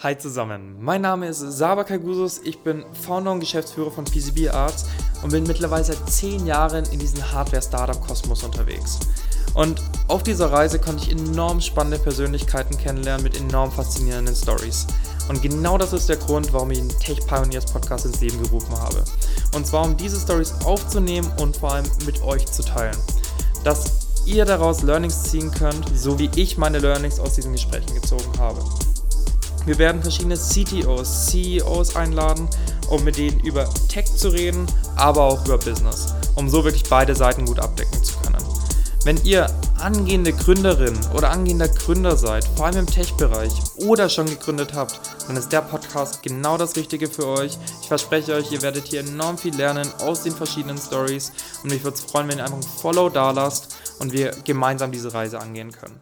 Hi zusammen, mein Name ist Saba Kagusus, ich bin Founder und Geschäftsführer von PCB Arts und bin mittlerweile seit 10 Jahren in diesem Hardware-Startup-Kosmos unterwegs. Und auf dieser Reise konnte ich enorm spannende Persönlichkeiten kennenlernen mit enorm faszinierenden Stories. Und genau das ist der Grund, warum ich den Tech Pioneers Podcast ins Leben gerufen habe. Und zwar um diese Stories aufzunehmen und vor allem mit euch zu teilen. Dass ihr daraus Learnings ziehen könnt, so wie ich meine Learnings aus diesen Gesprächen gezogen habe. Wir werden verschiedene CTOs, CEOs einladen, um mit denen über Tech zu reden, aber auch über Business, um so wirklich beide Seiten gut abdecken zu können. Wenn ihr angehende Gründerin oder angehender Gründer seid, vor allem im Tech-Bereich oder schon gegründet habt, dann ist der Podcast genau das Richtige für euch. Ich verspreche euch, ihr werdet hier enorm viel lernen aus den verschiedenen Stories und mich würde es freuen, wenn ihr einfach ein Follow da lasst und wir gemeinsam diese Reise angehen können.